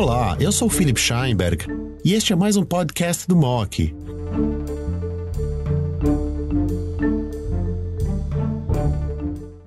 Olá, eu sou o Philip Scheinberg e este é mais um podcast do MOC.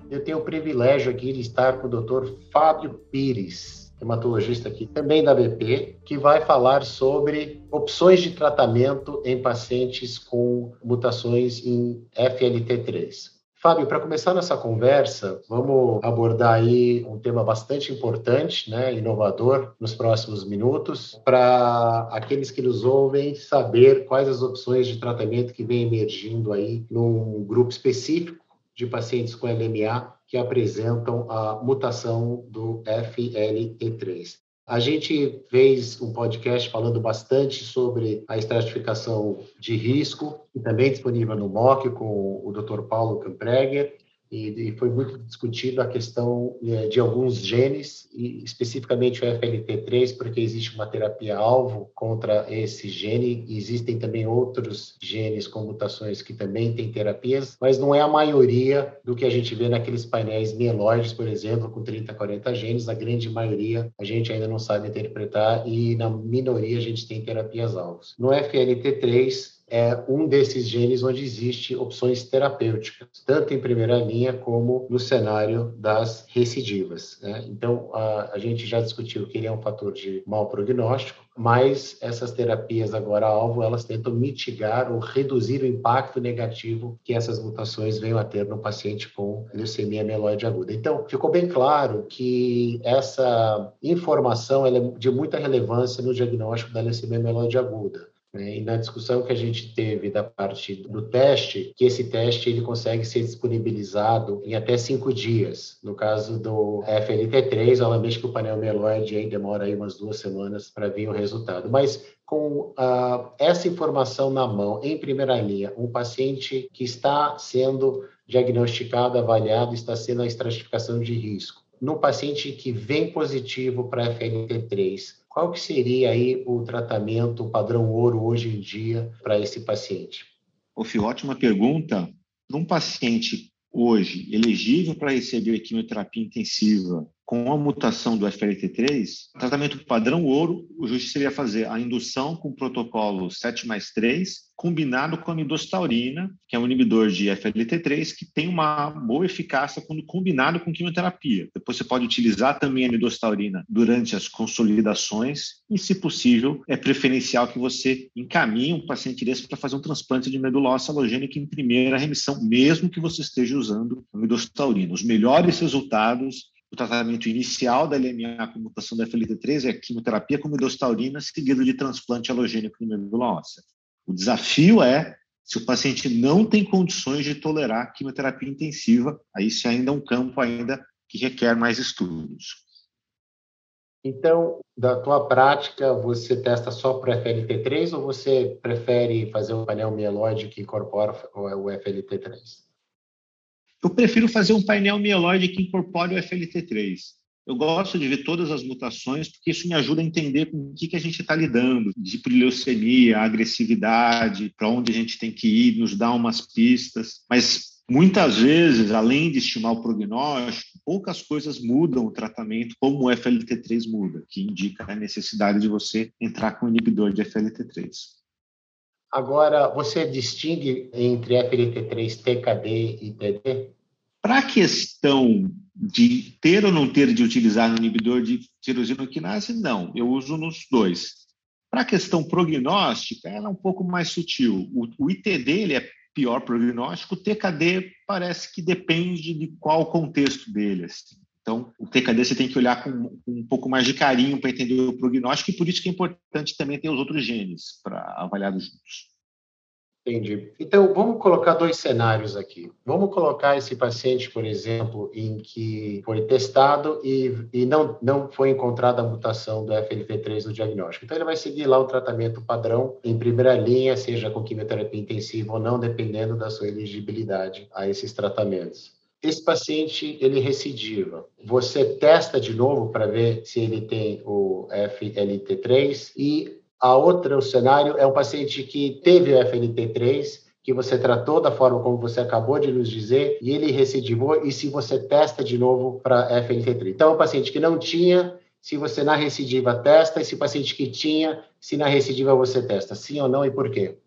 Eu tenho o privilégio aqui de estar com o Dr. Fábio Pires, hematologista aqui também da BP, que vai falar sobre opções de tratamento em pacientes com mutações em FLT3. Fábio, para começar nossa conversa, vamos abordar aí um tema bastante importante, né, inovador, nos próximos minutos, para aqueles que nos ouvem saber quais as opções de tratamento que vem emergindo aí num grupo específico de pacientes com LMA que apresentam a mutação do FLT3. A gente fez um podcast falando bastante sobre a estratificação de risco, e também disponível no MOC com o Dr. Paulo Campreger, e, foi muito discutido a questão é, de alguns genes, e especificamente o FLT3, porque existe uma terapia-alvo contra esse gene, e existem também outros genes com mutações que também têm terapias, mas não é a maioria do que a gente vê naqueles painéis mieloides, por exemplo, com 30, 40 genes, a grande maioria a gente ainda não sabe interpretar, e na minoria a gente tem terapias-alvos. No FLT3, é um desses genes onde existe opções terapêuticas, tanto em primeira linha como no cenário das recidivas. Né? Então, a, a, gente já discutiu que ele é um fator de mau prognóstico, mas essas terapias agora alvo, elas tentam mitigar ou reduzir o impacto negativo que essas mutações venham a ter no paciente com leucemia mieloide aguda. Então, ficou bem claro que essa informação é de muita relevância no diagnóstico da leucemia mieloide aguda. Né? E na discussão que a gente teve da parte do teste, que esse teste ele consegue ser disponibilizado em até cinco dias. No caso do FLT3, obviamente que o painel mieloide aí demora aí umas duas semanas para vir o resultado. Mas com uh, essa informação na mão, em primeira linha, um paciente que está sendo diagnosticado, avaliado, está sendo a estratificação de risco. No paciente que vem positivo para FLT3, qual que seria aí o tratamento padrão ouro hoje em dia para esse paciente? Ô, Fio, ótima pergunta. Para um paciente hoje elegível para receber quimioterapia intensiva com a mutação do FLT3, tratamento padrão ouro, o juiz seria fazer a indução com protocolo 7 mais 3, combinado com a midostaurina, que é um inibidor de FLT3, que tem uma boa eficácia quando combinado com quimioterapia. Depois você pode utilizar também a midostaurina durante as consolidações e, se possível, é preferencial que você encaminhe um paciente desse para fazer um transplante de medula halogênica em primeira remissão, mesmo que você esteja usando a midostaurina. Os melhores resultados o tratamento inicial da LMA com mutação da FLT3 é quimioterapia com midostaurina, seguido de transplante halogênico de medula óssea. O desafio é se o paciente não tem condições de tolerar quimioterapia intensiva, aí isso ainda é um campo ainda que requer mais estudos. Então, da tua prática, você testa só para FLT3 ou você prefere fazer um painel mieloide que incorpora o FLT3? Eu prefiro fazer um painel mieloide que incorpore o FLT3. Eu gosto de ver todas as mutações, porque isso me ajuda a entender com o que, que a gente está lidando, de leucemia, agressividade, para onde a gente tem que ir, nos dá umas pistas. Mas muitas vezes, além de estimar o prognóstico, poucas coisas mudam o tratamento, como o FLT3 muda, que indica a necessidade de você entrar com inibidor de FLT3. Agora, você distingue entre FLT3, TKD e TD? Para a questão de ter ou não ter de utilizar um inibidor de tirosina quinase, não. Eu uso nos dois. Para a questão prognóstica, ela é um pouco mais sutil. O, o ITD ele é pior prognóstico, o TKD parece que depende de qual contexto dele. Assim. Então, o TKD você tem que olhar com, com um pouco mais de carinho para entender o prognóstico, e por isso que é importante também ter os outros genes para avaliar juntos. Entendi. Então, vamos colocar dois cenários aqui. Vamos colocar esse paciente, por exemplo, em que foi testado e, e não, não foi encontrada a mutação do FLT3 no diagnóstico. Então, ele vai seguir lá o tratamento padrão em primeira linha, seja com quimioterapia intensiva ou não, dependendo da sua elegibilidade a esses tratamentos esse paciente ele recidiva. Você testa de novo para ver se ele tem o FLT3 e a outra, o cenário, é um paciente que teve o FLT3, que você tratou da forma como você acabou de nos dizer, e ele recidivou, e se você testa de novo para FLT3. Então, é um paciente que não tinha se você na recidiva testa e se o paciente que tinha, se na recidiva você testa, sim ou não e por quê?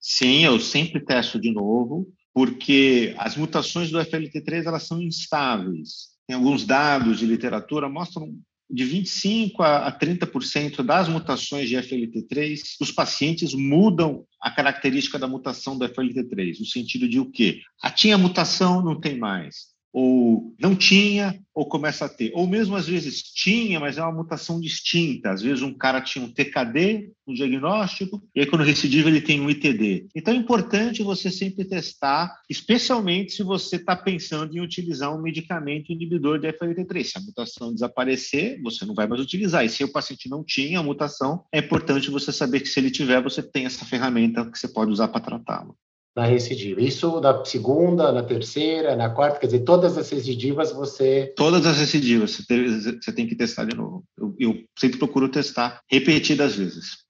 Sim, eu sempre testo de novo, porque as mutações do FLT3 elas são instáveis. Tem alguns dados de literatura mostram de 25 a 30% das mutações de FLT3, os pacientes mudam a característica da mutação do FLT3, no sentido de o quê? Ah, tinha mutação, não tem mais ou não tinha, ou começa a ter. Ou mesmo às vezes tinha, mas é uma mutação distinta. Às vezes um cara tinha um TKD no diagnóstico, e aí quando recidiva ele tem um ITD. Então é importante você sempre testar, especialmente se você está pensando em utilizar um medicamento inibidor de FLT3. Se a mutação desaparecer, você não vai mais utilizar. E se o paciente não tinha a mutação, é importante você saber que se ele tiver, você tem essa ferramenta que você pode usar para tratá-lo na recidiva. Isso na segunda, na terceira, na quarta, quer dizer, todas as recidivas você. Todas as recidivas, você tem, que testar de novo. Eu, eu, sempre procuro testar repetidas vezes.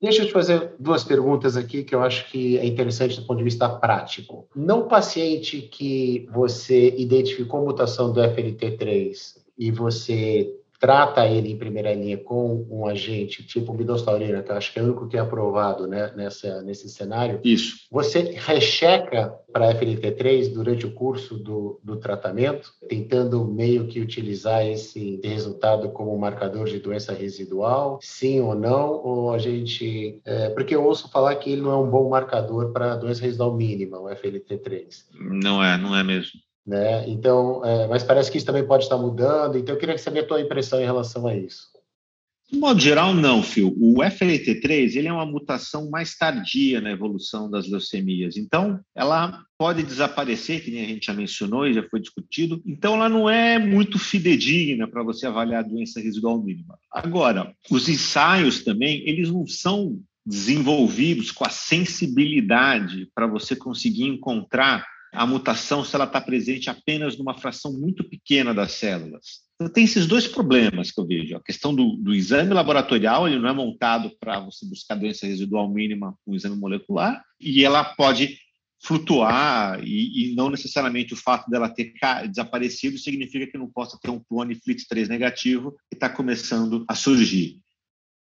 Deixa eu te fazer duas perguntas aqui que eu acho que é interessante do ponto de vista prático. No paciente que você identificou mutação do FLT3 e você trata ele em primeira linha com um agente tipo midostaurina, que eu acho que é o único que é aprovado né, nessa, nesse cenário, Isso. você recheca para FLT3 durante o curso do, do tratamento, tentando meio que utilizar esse resultado como marcador de doença residual, sim ou não, ou a gente... É, porque eu ouço falar que ele não é um bom marcador para doença residual mínima, o FLT3. Não é, não é mesmo. Né? Então, é, mas parece que isso também pode estar mudando. Então, eu queria saber a tua impressão em relação a isso. De modo geral, não, Phil. O FLT3 ele é uma mutação mais tardia na evolução das leucemias. Então, ela pode desaparecer, que nem a gente já mencionou e já foi discutido. Então, ela não é muito fidedigna para você avaliar a doença residual mínima. Agora, os ensaios também, eles não são desenvolvidos com a sensibilidade para você conseguir encontrar a mutação se ela está presente apenas numa fração muito pequena das células. Então, tem esses dois problemas que eu vejo. A questão do, do exame laboratorial, ele não é montado para você buscar doença residual mínima com exame molecular, e ela pode flutuar, e, e não necessariamente o fato dela ter desaparecido significa que não possa ter um clone FLT3 negativo que está começando a surgir.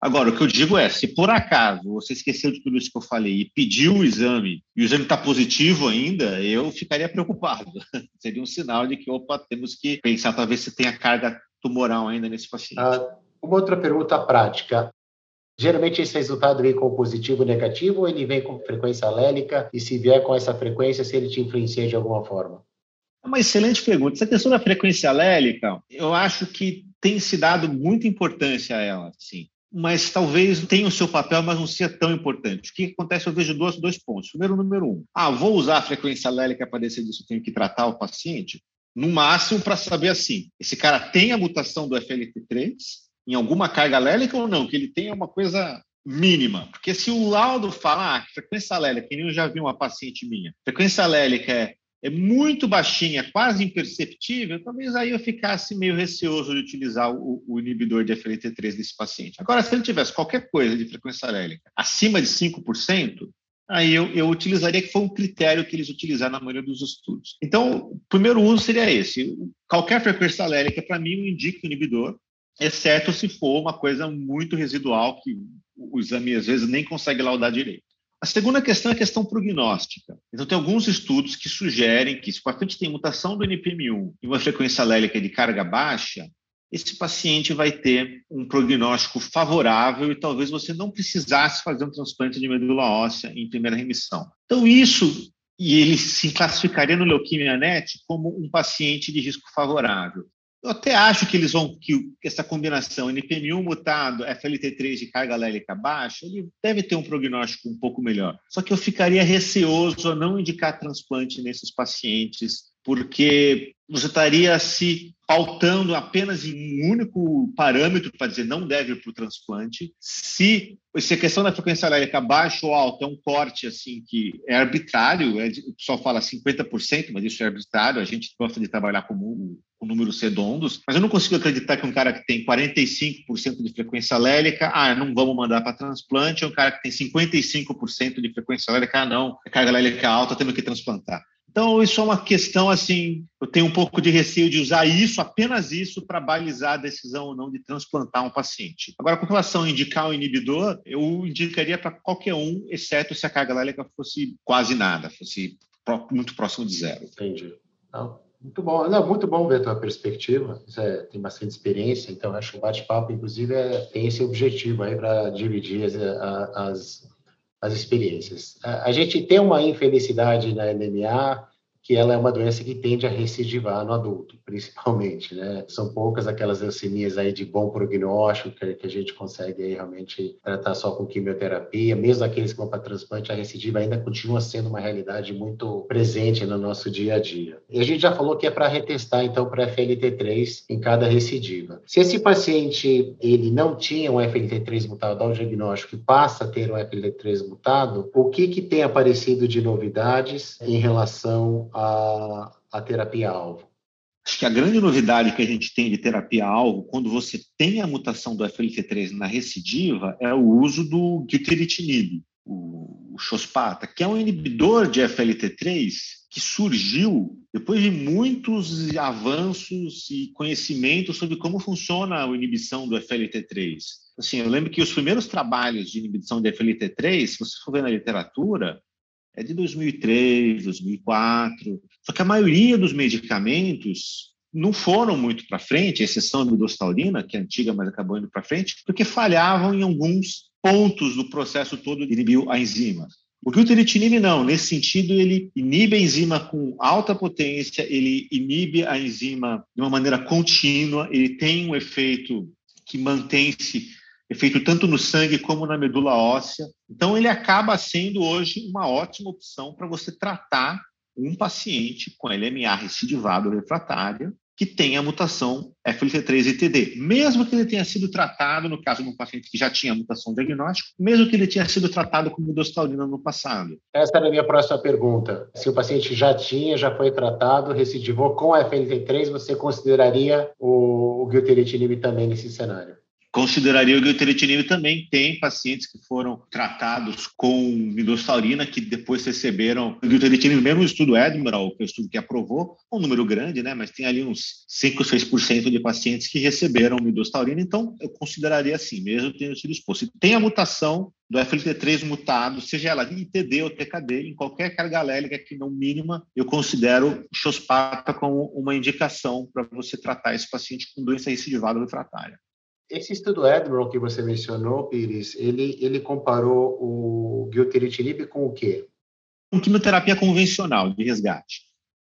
Agora, o que eu digo é, se por acaso você esqueceu de tudo isso que eu falei e pediu o exame e o exame está positivo ainda, eu ficaria preocupado. Seria um sinal de que, opa, temos que pensar talvez se tenha carga tumoral ainda nesse paciente. Ah, uma outra pergunta prática. Geralmente esse resultado vem com positivo ou negativo ou ele vem com frequência alélica? E se vier com essa frequência, se ele te influencia de alguma forma? É uma excelente pergunta. Essa questão da frequência alélica, eu acho que tem se dado muita importância a ela, sim mas talvez tenha o seu papel, mas não seja tão importante. O que acontece? Eu vejo dois, dois pontos. Primeiro, número um. Ah, vou usar a frequência alélica para decidir disso, eu tenho que tratar o paciente? No máximo, para saber assim, esse cara tem a mutação do FLT3 em alguma carga alélica ou não? Que ele tenha uma coisa mínima. Porque se o laudo fala, ah, frequência alélica, que eu já vi uma paciente minha, frequência alélica é é muito baixinha, quase imperceptível, talvez aí eu ficasse meio receoso de utilizar o, o inibidor de FLT3 nesse paciente. Agora, se ele tivesse qualquer coisa de frequência alélica acima de 5%, aí eu, eu utilizaria que foi um critério que eles utilizaram na maioria dos estudos. Então, o primeiro uso seria esse. Qualquer frequência alérgica, para mim, indica o inibidor, exceto se for uma coisa muito residual, que o exame às vezes nem consegue laudar direito. A segunda questão é a questão prognóstica. Então, tem alguns estudos que sugerem que se o paciente tem mutação do NPM1 e uma frequência alérgica de carga baixa, esse paciente vai ter um prognóstico favorável e talvez você não precisasse fazer um transplante de medula óssea em primeira remissão. Então, isso, e ele se classificaria no Leuquimia Net como um paciente de risco favorável. Eu até acho que eles vão que essa combinação NPM1 mutado, FLT3 de carga alérgica baixa, ele deve ter um prognóstico um pouco melhor. Só que eu ficaria receoso a não indicar transplante nesses pacientes, porque você estaria se pautando apenas em um único parâmetro para dizer não deve para o transplante. Se, se a questão da frequência alérgica baixa ou alta é um corte assim que é arbitrário, é, o pessoal fala 50%, mas isso é arbitrário, a gente gosta de trabalhar com com números redondos, mas eu não consigo acreditar que um cara que tem 45% de frequência alérgica, ah, não vamos mandar para transplante, um cara que tem 55% de frequência alérgica, ah, não, a carga alérgica alta, temos que transplantar. Então, isso é uma questão, assim, eu tenho um pouco de receio de usar isso, apenas isso, para balizar a decisão ou não de transplantar um paciente. Agora, com relação a indicar um inibidor, eu indicaria para qualquer um, exceto se a carga alérgica fosse quase nada, fosse muito próximo de zero. Entendi. Muito bom. Não, muito bom ver a tua perspectiva. Você tem bastante experiência, então acho que o bate-papo, inclusive, é, tem esse objetivo aí para dividir as, as, as experiências. A, a gente tem uma infelicidade na MMA que ela é uma doença que tende a recidivar no adulto, principalmente, né? São poucas aquelas leucemias aí de bom prognóstico que, a gente consegue aí realmente tratar só com quimioterapia, mesmo aqueles que vão para transplante, a recidiva ainda continua sendo uma realidade muito presente no nosso dia a dia. E a gente já falou que é para retestar, então, para FLT3 em cada recidiva. Se esse paciente, ele não tinha um FLT3 mutado, dá o diagnóstico e passa a ter um FLT3 mutado, o que que tem aparecido de novidades em relação a, a terapia-alvo? Acho que a grande novidade que a gente tem de terapia-alvo, quando você tem a mutação do FLT3 na recidiva, é o uso do gilteritinib, o, o Xospata, que é um inibidor de FLT3 que surgiu depois de muitos avanços e conhecimentos sobre como funciona a inibição do FLT3. Assim, eu lembro que os primeiros trabalhos de inibição de FLT3, se você for ver na literatura, é de 2003, 2004. Só que a maioria dos medicamentos não foram muito para frente, exceção da midostaurina, que é antiga, mas acabou indo para frente, porque falhavam em alguns pontos do processo todo de inibir a enzima. O glutaritinib não, nesse sentido ele inibe a enzima com alta potência, ele inibe a enzima de uma maneira contínua, ele tem um efeito que mantém-se é feito tanto no sangue como na medula óssea. Então, ele acaba sendo hoje uma ótima opção para você tratar um paciente com LMA recidivado refratário que tem a mutação FLT3 e TD, mesmo que ele tenha sido tratado, no caso de um paciente que já tinha mutação diagnóstica, mesmo que ele tenha sido tratado com midostaurina no passado. Essa era a minha próxima pergunta. Se o paciente já tinha, já foi tratado, recidivou com FLT3, você consideraria o, o gilteritinib também nesse cenário? Consideraria o glutaritinib também. Tem pacientes que foram tratados com midostaurina que depois receberam o glutaritinib, mesmo o estudo Admiral, que é o estudo que aprovou, um número grande, né? Mas tem ali uns 5 ou 6% de pacientes que receberam midostaurina. Então, eu consideraria assim, mesmo tendo sido exposto. Se tem a mutação do FLT3 mutado, seja ela ITD ou TKD, em qualquer carga alérgica que não mínima, eu considero Xospata como uma indicação para você tratar esse paciente com doença recidivada refratária. Esse estudo Admiral que você mencionou, Pires, ele, ele comparou o gilteritinib com o quê? Com quimioterapia convencional de resgate.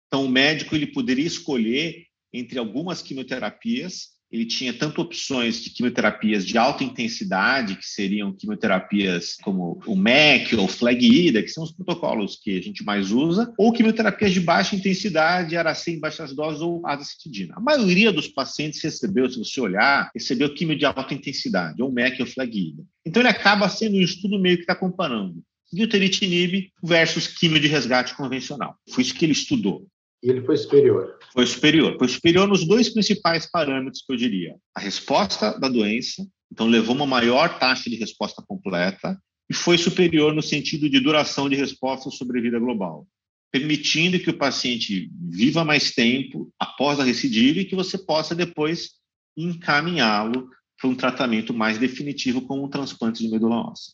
Então, o médico ele poderia escolher entre algumas quimioterapias ele tinha tanto opções de quimioterapias de alta intensidade, que seriam quimioterapias como o MEC ou FLAG-IDA, que são os protocolos que a gente mais usa, ou quimioterapias de baixa intensidade, aracê em baixas doses ou azacitidina. A maioria dos pacientes recebeu, se você olhar, recebeu quimio de alta intensidade, ou MEC ou FLAG-IDA. Então ele acaba sendo um estudo meio que está comparando glutaritinib versus quimio de resgate convencional. Foi isso que ele estudou. E ele foi superior. Foi superior. Foi superior nos dois principais parâmetros que eu diria. A resposta da doença, então levou uma maior taxa de resposta completa, e foi superior no sentido de duração de resposta sobre vida global, permitindo que o paciente viva mais tempo após a recidiva e que você possa depois encaminhá-lo para um tratamento mais definitivo como um transplante de medula óssea.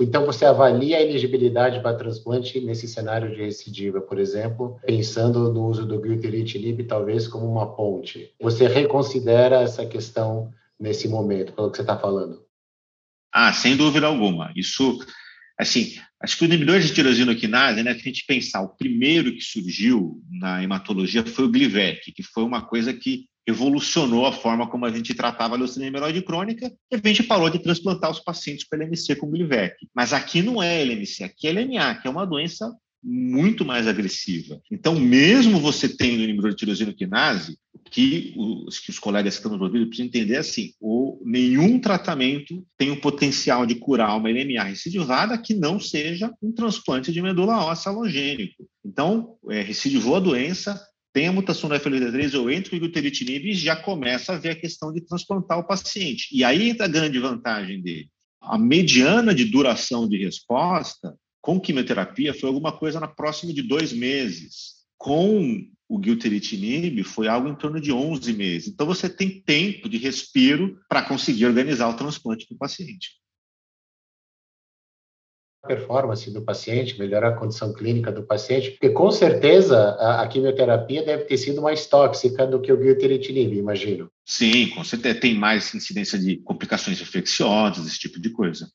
Então, você avalia a elegibilidade para transplante nesse cenário de recidiva, por exemplo, pensando no uso do glutaritinib talvez como uma ponte. Você reconsidera essa questão nesse momento, pelo que você está falando? Ah, sem dúvida alguma. Isso, assim, acho que o inibidor de tirosinoquinase, né, se a gente pensar, o primeiro que surgiu na hematologia foi o Glivec, que foi uma coisa que revolucionou a forma como a gente tratava a leucemia mieloide crônica e a gente parou de transplantar os pacientes com LMC com Glivec. Mas aqui não é LMC, aqui é LMA, que é uma doença muito mais agressiva. Então, mesmo você tendo inibidor de tirosina quinase, que os, que os colegas que estão nos ouvindo precisam entender é assim, o, nenhum tratamento tem o potencial de curar uma LMA recidivada que não seja um transplante de medula óssea halogênico. Então, é, recidivou a doença, tem a mutação do FLT3, eu entro com o glutaritinib e já começa a ver a questão de transplantar o paciente. E aí entra a grande vantagem dele. A mediana de duração de resposta com quimioterapia foi alguma coisa na próxima de dois meses. Com o gilteritinib foi algo em torno de 11 meses. Então, você tem tempo de respiro para conseguir organizar o transplante do paciente. A performance do paciente, melhorar a condição clínica do paciente, porque com certeza a, a quimioterapia deve ter sido mais tóxica do que o gilteritinib, imagino. Sim, com certeza tem mais incidência de complicações infecciosas, esse tipo de coisa.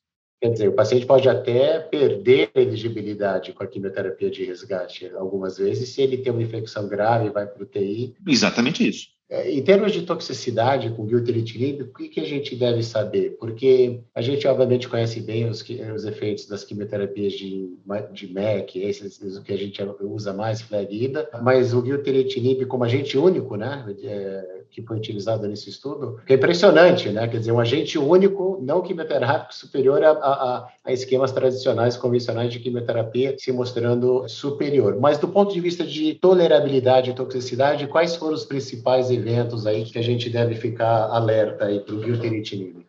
Quer dizer, o paciente pode até perder a elegibilidade com a quimioterapia de resgate algumas vezes, se ele tem uma infecção grave e vai para o TI. Exatamente isso. É, em termos de toxicidade com gilteritinib, o que, que a gente deve saber? Porque a gente, obviamente, conhece bem os, os efeitos das quimioterapias de, de MEC, esses, o que a gente usa mais, flaguida, mas o gilteritinib como agente único, né, é, que foi utilizado nesse estudo, é impressionante, né? Quer dizer, um agente único, não quimioterápico, superior a, a, a esquemas tradicionais, convencionais de quimioterapia, se mostrando superior. Mas do ponto de vista de tolerabilidade e toxicidade, quais foram os principais eventos aí que a gente deve ficar alerta aí para o gilteritinib?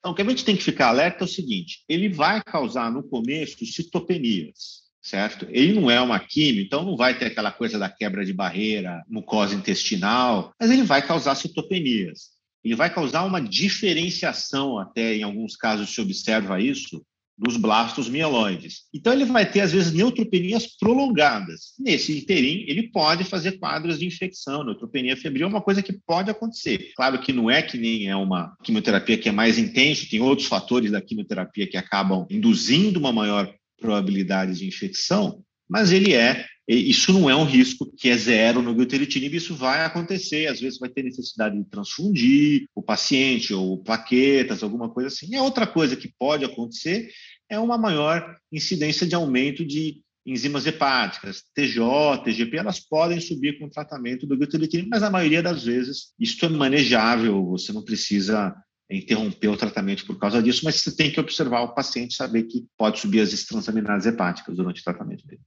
Então, o que a gente tem que ficar alerta é o seguinte: ele vai causar no começo citopenias certo? Ele não é uma química, então não vai ter aquela coisa da quebra de barreira, mucosa intestinal, mas ele vai causar citopenias. Ele vai causar uma diferenciação, até em alguns casos se observa isso, dos blastos mieloides. Então ele vai ter, às vezes, neutropenias prolongadas. Nesse interim, ele pode fazer quadros de infecção. Neutropenia febril é uma coisa que pode acontecer. Claro que não é que nem é uma quimioterapia que é mais intensa, tem outros fatores da quimioterapia que acabam induzindo uma maior probabilidade de infecção, mas ele é, isso não é um risco que é zero no glutaritinib, isso vai acontecer, às vezes vai ter necessidade de transfundir o paciente ou plaquetas, alguma coisa assim. É outra coisa que pode acontecer é uma maior incidência de aumento de enzimas hepáticas, TJ, TGP, elas podem subir com o tratamento do glutaritinib, mas na maioria das vezes isso é manejável, você não precisa interromper o tratamento por causa disso, mas você tem que observar o paciente saber que pode subir as transaminases hepáticas durante o tratamento dele.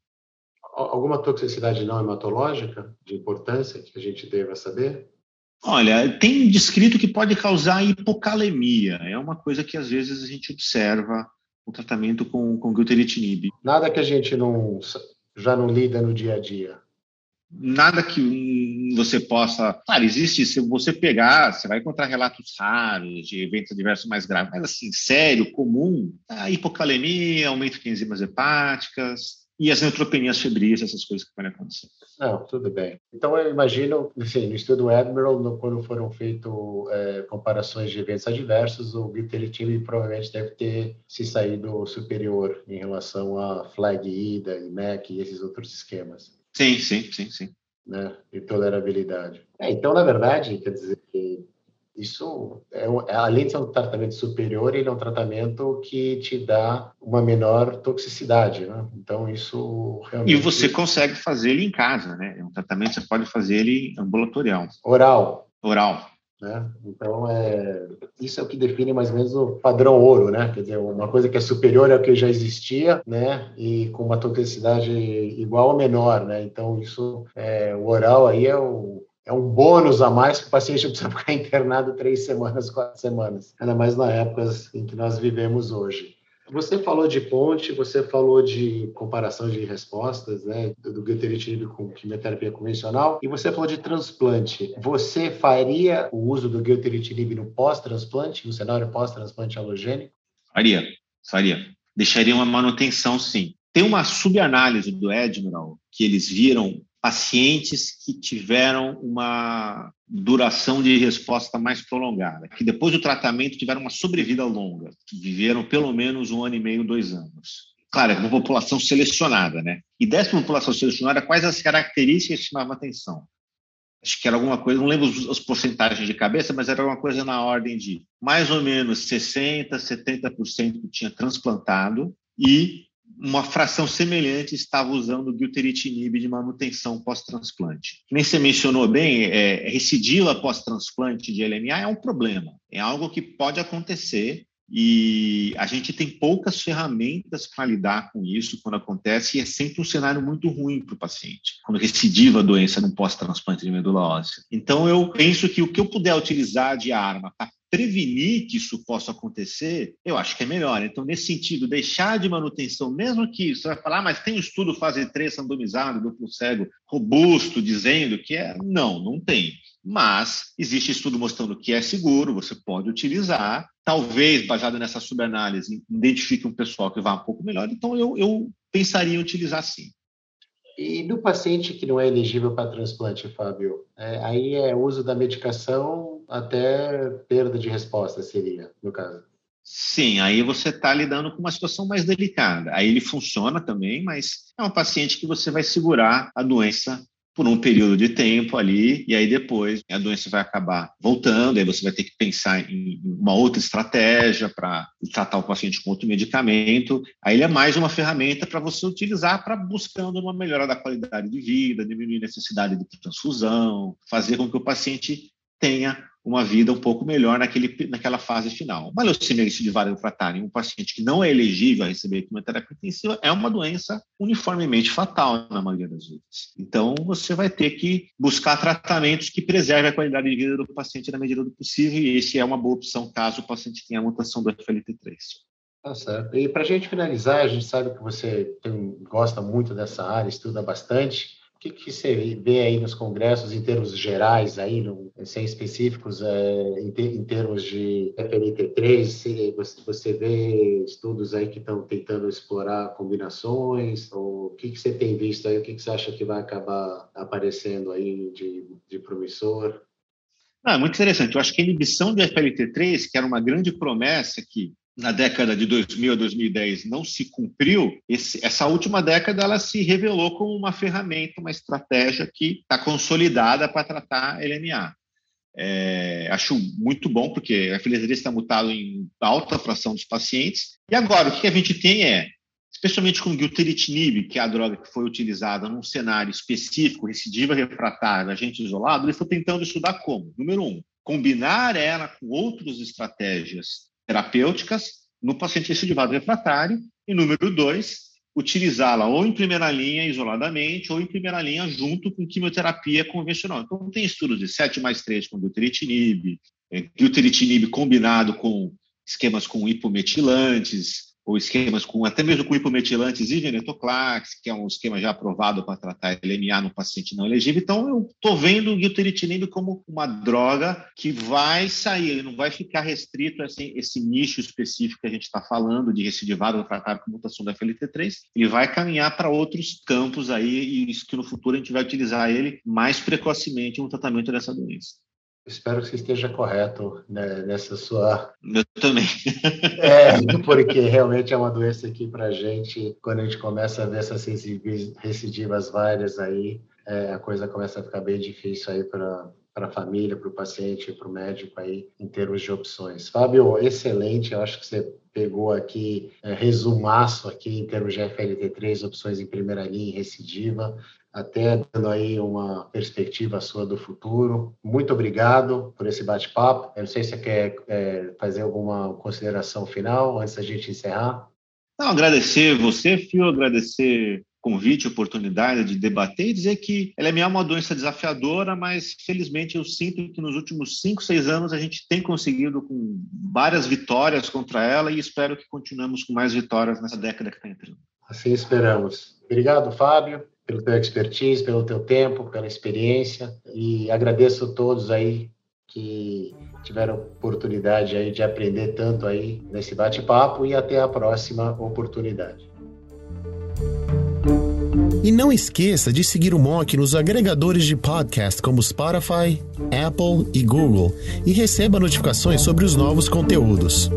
Alguma toxicidade não hematológica de importância que a gente deva saber? Olha, tem descrito que pode causar hipocalemia. É uma coisa que às vezes a gente observa no tratamento com, com glutaritinib. Nada que a gente não já não lida no dia a dia nada que você possa. Claro, existe, se você pegar, você vai encontrar relatos raros de eventos adversos mais graves, mas assim, sério, comum, a hipocalemia, aumento de enzimas hepáticas e as neutropenias febris, essas coisas que podem acontecer. Não, tudo bem. Então, eu imagino, enfim, no estudo Admiral, no, quando foram feitas é, comparações de eventos adversos, o glitteritinib provavelmente deve ter se saído superior em relação a flag IDA e MEC e esses outros esquemas. Sim, sim, sim, sim. Né? E tolerabilidade. É, então, na verdade, quer dizer, isso, é, é, além de ser um tratamento superior, ele é um tratamento que te dá uma menor toxicidade, né? Então, isso realmente... E você consegue fazer ele em casa, né? É um tratamento que você pode fazer ele ambulatorial. Oral. Oral. Né? Então, é, isso é o que define mais ou menos o padrão ouro, né? Quer dizer, uma coisa que é superior ao que já existia, né? E com uma toxicidade igual ou menor, né? Então, isso, é, o oral aí é o, é um bônus a mais que o paciente precisa ficar internado três semanas, quatro semanas, ainda mais na época em que nós vivemos hoje. Você falou de ponte, você falou de comparação de respostas, né, do glutaritinib com quimioterapia convencional, e você falou de transplante. Você faria o uso do glutaritinib no pós-transplante, no cenário pós-transplante halogênico? Faria, faria. Deixaria uma manutenção, sim. Tem uma subanálise do Admiral que eles viram pacientes que tiveram uma duração de resposta mais prolongada, que depois do tratamento tiveram uma sobrevida longa, que viveram pelo menos um ano e meio, dois anos. Claro, é uma população selecionada, né? E dessa população selecionada, quais as características que chamavam atenção? Acho que era alguma coisa, não lembro as porcentagens de cabeça, mas era alguma coisa na ordem de mais ou menos 60%, 70% tinha transplantado e uma fração semelhante estava usando o glutaritinib de manutenção pós-transplante. Nem você mencionou bem, é, recidiva pós-transplante de LMA é um problema, é algo que pode acontecer e a gente tem poucas ferramentas para lidar com isso quando acontece e é sempre um cenário muito ruim para o paciente, quando recidiva a doença no pós-transplante de medula óssea. Então, eu penso que o que eu puder utilizar de arma para prevenir que isso possa acontecer, eu acho que é melhor. Então, nesse sentido, deixar de manutenção, mesmo que você vai falar, ah, mas tem um estudo fase 3 randomizado, duplo cego, robusto, dizendo que é. Não, não tem. Mas existe estudo mostrando que é seguro, você pode utilizar. Talvez, baseado nessa subanálise, identifique um pessoal que vá um pouco melhor. Então, eu, eu pensaria em utilizar sim. E do paciente que não é elegível para transplante, Fábio, é, aí é uso da medicação até perda de resposta, seria, no caso. Sim, aí você está lidando com uma situação mais delicada. Aí ele funciona também, mas é um paciente que você vai segurar a doença por um período de tempo ali, e aí depois a doença vai acabar voltando, aí você vai ter que pensar em uma outra estratégia para tratar o paciente com outro medicamento. Aí ele é mais uma ferramenta para você utilizar para buscando uma melhora da qualidade de vida, diminuir a necessidade de transfusão, fazer com que o paciente tenha uma vida um pouco melhor naquele, naquela fase final. Uma leucemia recidivária refratária em um paciente que não é elegível a receber quimioterapia intensiva é uma doença uniformemente fatal na maioria das vezes. Então, você vai ter que buscar tratamentos que preservem a qualidade de vida do paciente na medida do possível, e esse é uma boa opção caso o paciente tenha a mutação do FLT3. Tá certo. E para a gente finalizar, a gente sabe que você tem, gosta muito dessa área, estuda bastante que, que você vê aí nos congressos em termos gerais, aí, no, sem específicos, é, em, te, em, termos de FNT3? Você, você vê estudos aí que estão tentando explorar combinações? Ou o que, que você tem visto aí? O que, que você acha que vai acabar aparecendo aí de, de promissor? Ah, muito interessante. Eu acho que a inibição de FLT3, que era uma grande promessa que na década de 2000 a 2010 não se cumpriu, esse, essa última década ela se revelou como uma ferramenta, uma estratégia que está consolidada para tratar LMA. É, acho muito bom, porque a FLT3 está mutado em alta fração dos pacientes. E agora, o que a gente tem é, especialmente com o gilteritinib, que é a droga que foi utilizada num cenário específico, recidiva refratária, agente isolado, ele foi tentando estudar como, número um, combinar ela com outras estratégias terapêuticas no paciente recidivado refratário. E número dois, utilizá-la ou em primeira linha isoladamente ou em primeira linha junto com quimioterapia convencional. Então, tem estudos de 7 mais 3 com glutaritinib, é, glutaritinib combinado com esquemas com hipometilantes, ou esquemas com até mesmo com hipometilantes e venetoclax, que é um esquema já aprovado para tratar LMA no paciente não elegível. Então, eu estou vendo o guilteritinib como uma droga que vai sair, ele não vai ficar restrito a esse, esse nicho específico que a gente está falando de recidivado refratário com mutação da FLT3. Ele vai caminhar para outros campos aí e isso que no futuro a gente vai utilizar ele mais precocemente no tratamento dessa doença. Espero que você esteja correto né, nessa sua. Eu também. é, porque realmente é uma doença que, para a gente, quando a gente começa a ver essas recidivas várias aí, é, a coisa começa a ficar bem difícil aí para para a família, para o paciente, para o médico aí, em termos de opções. Fábio, excelente, eu acho que você pegou aqui, é, resumaço aqui em termos de FLT3, opções em primeira linha e recidiva até dando aí uma perspectiva sua do futuro. Muito obrigado por esse bate-papo. Eu não sei se você quer é, fazer alguma consideração final antes da gente encerrar. Não, agradecer você, Fio, agradecer o convite, a oportunidade de debater e dizer que ela é uma doença desafiadora, mas felizmente eu sinto que nos últimos cinco, seis anos a gente tem conseguido com várias vitórias contra ela e espero que continuemos com mais vitórias nessa década que está entrando. Assim esperamos. Obrigado, Fábio pelo teu expertise, pelo teu tempo, pela experiência e agradeço a todos aí que tiveram oportunidade aí de aprender tanto aí nesse bate-papo e até a próxima oportunidade. E não esqueça de seguir o Mock nos agregadores de podcast como Spotify, Apple e Google e receba notificações sobre os novos conteúdos.